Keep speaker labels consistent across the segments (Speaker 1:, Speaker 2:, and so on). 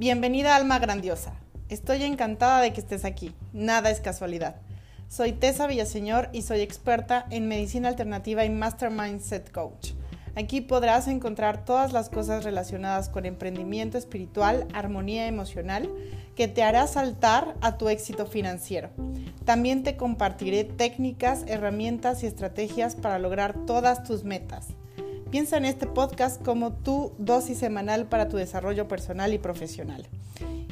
Speaker 1: Bienvenida Alma Grandiosa. Estoy encantada de que estés aquí. Nada es casualidad. Soy Tessa Villaseñor y soy experta en medicina alternativa y Master Mindset Coach. Aquí podrás encontrar todas las cosas relacionadas con emprendimiento espiritual, armonía emocional, que te hará saltar a tu éxito financiero. También te compartiré técnicas, herramientas y estrategias para lograr todas tus metas. Piensa en este podcast como tu dosis semanal para tu desarrollo personal y profesional,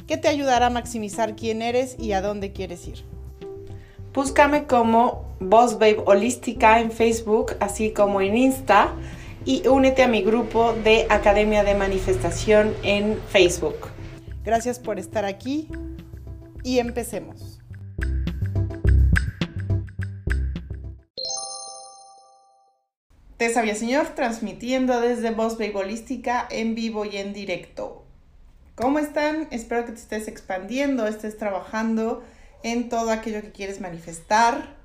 Speaker 1: que te ayudará a maximizar quién eres y a dónde quieres ir. Búscame como Boss Babe Holística en Facebook, así como en Insta, y únete a mi grupo de Academia de Manifestación en Facebook. Gracias por estar aquí y empecemos. Te sabía señor, transmitiendo desde Voz Holística en vivo y en directo. ¿Cómo están? Espero que te estés expandiendo, estés trabajando en todo aquello que quieres manifestar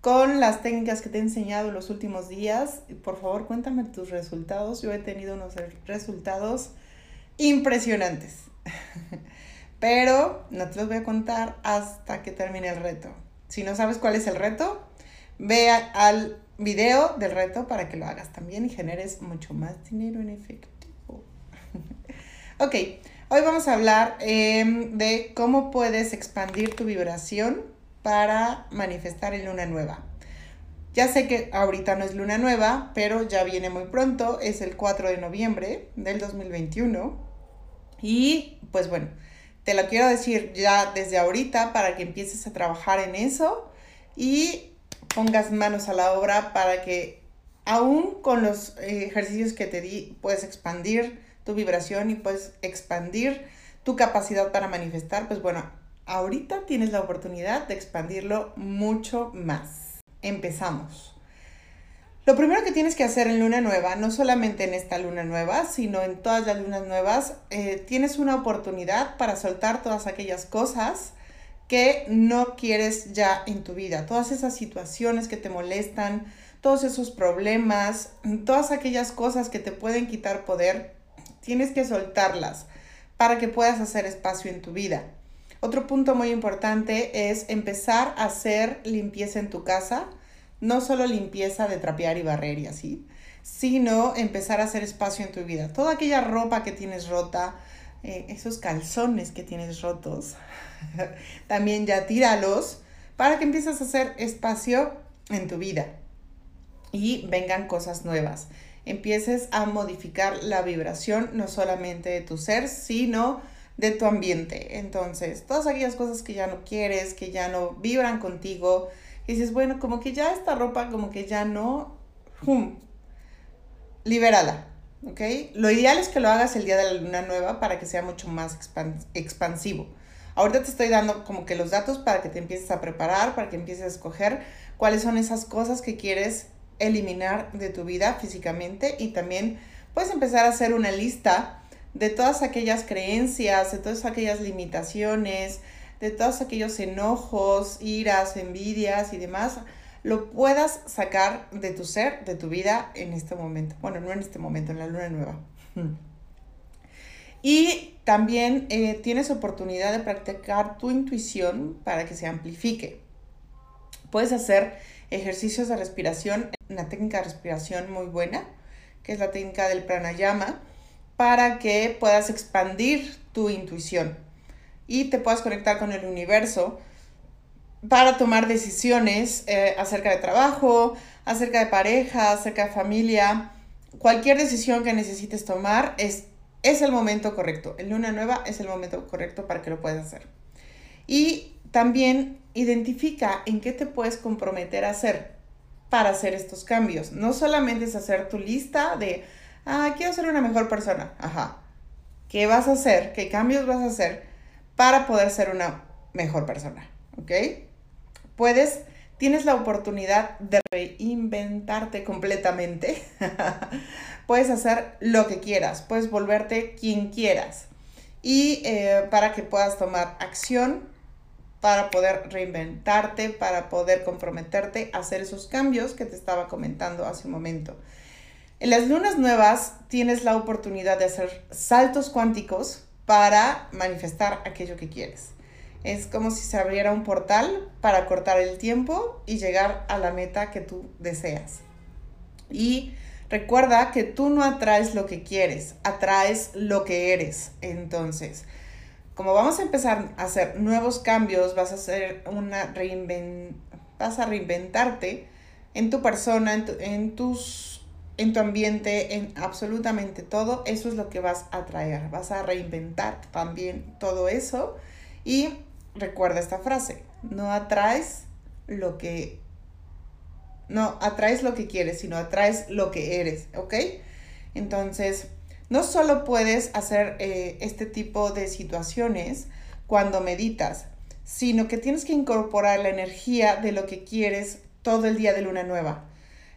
Speaker 1: con las técnicas que te he enseñado los últimos días. Por favor, cuéntame tus resultados. Yo he tenido unos resultados impresionantes. Pero no te los voy a contar hasta que termine el reto. Si no sabes cuál es el reto, ve al video del reto para que lo hagas también y generes mucho más dinero en efectivo. ok, hoy vamos a hablar em, de cómo puedes expandir tu vibración para manifestar en luna nueva. Ya sé que ahorita no es luna nueva, pero ya viene muy pronto, es el 4 de noviembre del 2021. Y pues bueno, te lo quiero decir ya desde ahorita para que empieces a trabajar en eso y pongas manos a la obra para que aún con los eh, ejercicios que te di puedes expandir tu vibración y puedes expandir tu capacidad para manifestar, pues bueno, ahorita tienes la oportunidad de expandirlo mucho más. Empezamos. Lo primero que tienes que hacer en luna nueva, no solamente en esta luna nueva, sino en todas las lunas nuevas, eh, tienes una oportunidad para soltar todas aquellas cosas que no quieres ya en tu vida. Todas esas situaciones que te molestan, todos esos problemas, todas aquellas cosas que te pueden quitar poder, tienes que soltarlas para que puedas hacer espacio en tu vida. Otro punto muy importante es empezar a hacer limpieza en tu casa, no solo limpieza de trapear y barrer y así, sino empezar a hacer espacio en tu vida. Toda aquella ropa que tienes rota, eh, esos calzones que tienes rotos, también ya tíralos para que empieces a hacer espacio en tu vida y vengan cosas nuevas. Empieces a modificar la vibración no solamente de tu ser, sino de tu ambiente. Entonces, todas aquellas cosas que ya no quieres, que ya no vibran contigo, y dices, bueno, como que ya esta ropa, como que ya no, ¡hum! Libérala, Lo ideal es que lo hagas el día de la luna nueva para que sea mucho más expansivo. Ahorita te estoy dando como que los datos para que te empieces a preparar, para que empieces a escoger cuáles son esas cosas que quieres eliminar de tu vida físicamente y también puedes empezar a hacer una lista de todas aquellas creencias, de todas aquellas limitaciones, de todos aquellos enojos, iras, envidias y demás, lo puedas sacar de tu ser, de tu vida en este momento. Bueno, no en este momento, en la luna nueva. Y también eh, tienes oportunidad de practicar tu intuición para que se amplifique. Puedes hacer ejercicios de respiración, una técnica de respiración muy buena, que es la técnica del pranayama, para que puedas expandir tu intuición y te puedas conectar con el universo para tomar decisiones eh, acerca de trabajo, acerca de pareja, acerca de familia. Cualquier decisión que necesites tomar es es el momento correcto. El luna nueva es el momento correcto para que lo puedas hacer. Y también identifica en qué te puedes comprometer a hacer para hacer estos cambios. No solamente es hacer tu lista de, ah, quiero ser una mejor persona. Ajá. ¿Qué vas a hacer? ¿Qué cambios vas a hacer para poder ser una mejor persona? ¿Ok? Puedes tienes la oportunidad de reinventarte completamente. puedes hacer lo que quieras, puedes volverte quien quieras. Y eh, para que puedas tomar acción, para poder reinventarte, para poder comprometerte a hacer esos cambios que te estaba comentando hace un momento. En las lunas nuevas tienes la oportunidad de hacer saltos cuánticos para manifestar aquello que quieres. Es como si se abriera un portal para cortar el tiempo y llegar a la meta que tú deseas. Y recuerda que tú no atraes lo que quieres, atraes lo que eres. Entonces, como vamos a empezar a hacer nuevos cambios, vas a hacer una vas a reinventarte en tu persona, en, en, tus, en tu ambiente, en absolutamente todo. Eso es lo que vas a traer. Vas a reinventar también todo eso y recuerda esta frase, no atraes lo que, no atraes lo que quieres, sino atraes lo que eres, ¿ok? Entonces, no solo puedes hacer eh, este tipo de situaciones cuando meditas, sino que tienes que incorporar la energía de lo que quieres todo el día de luna nueva.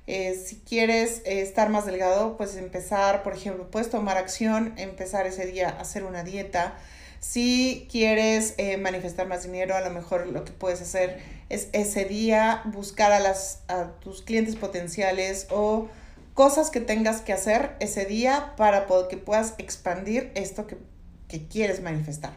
Speaker 1: Eh, si quieres eh, estar más delgado, pues empezar, por ejemplo, puedes tomar acción, empezar ese día a hacer una dieta, si quieres eh, manifestar más dinero, a lo mejor lo que puedes hacer es ese día buscar a, las, a tus clientes potenciales o cosas que tengas que hacer ese día para que puedas expandir esto que, quieres manifestar.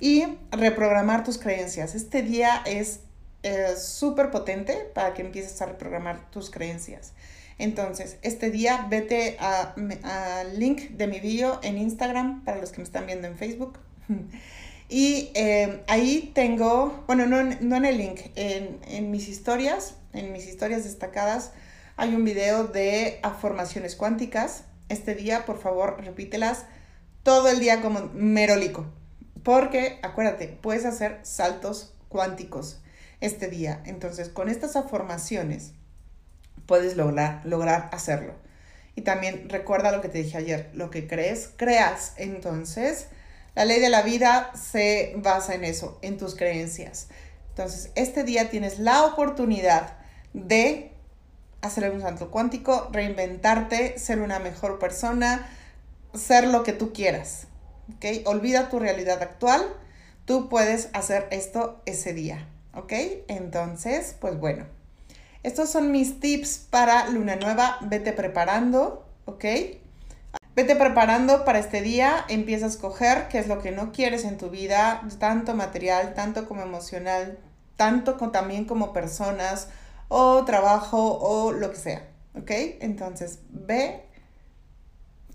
Speaker 1: Y reprogramar tus creencias. Este día es eh, súper potente para que empieces a reprogramar tus creencias. Entonces, este día vete al link de mi video en Instagram para los que me están viendo en Facebook Y eh, ahí tengo, bueno, no, en el link, en, mis historias, en mis historias destacadas, hay un video de formaciones cuánticas. Este día, por favor, repítelas todo el día como merólico. Porque, acuérdate, puedes hacer saltos cuánticos este día. Entonces, con estas afirmaciones puedes lograr, lograr hacerlo. Y también recuerda lo que te dije ayer, lo que crees, creas. Entonces, la ley de la vida se basa en eso, en tus creencias. Entonces, este día tienes la oportunidad de hacer un salto cuántico, reinventarte, ser una mejor persona, ser lo que tú quieras. ¿Ok? Olvida tu realidad actual. Tú puedes hacer esto ese día. ¿Ok? Entonces, pues bueno. Estos son mis tips para luna nueva. Vete preparando. ¿Ok? Vete preparando para este día, empieza a escoger qué es lo que no quieres en tu vida, tanto material, tanto como emocional, tanto también como personas o trabajo o lo que sea, ¿ok? Entonces, ve,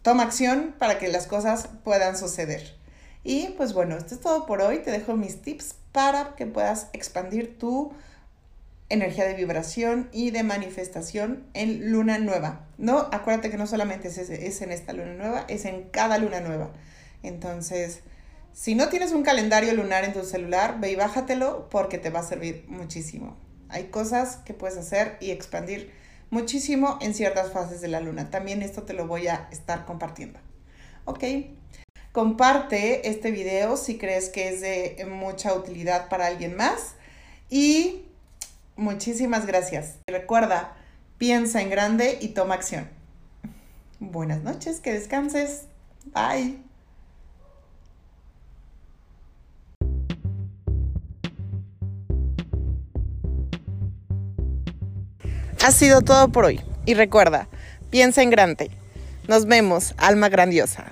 Speaker 1: toma acción para que las cosas puedan suceder. Y pues bueno, esto es todo por hoy. Te dejo mis tips para que puedas expandir tu energía de vibración y de manifestación en luna nueva. No, acuérdate que no solamente es, es, en esta luna nueva, es en cada luna nueva. Entonces, si no tienes un calendario lunar en tu celular, ve y bájatelo porque te va a servir muchísimo. Hay cosas que puedes hacer y expandir muchísimo en ciertas fases de la luna. También esto te lo voy a estar compartiendo. ¿Ok? Comparte este video si crees que es de mucha utilidad para alguien más. Y Muchísimas gracias. Recuerda, piensa en grande y toma acción. Buenas noches, que descanses. Bye. Ha sido todo por hoy. Y recuerda, piensa en grande. Nos vemos, alma grandiosa.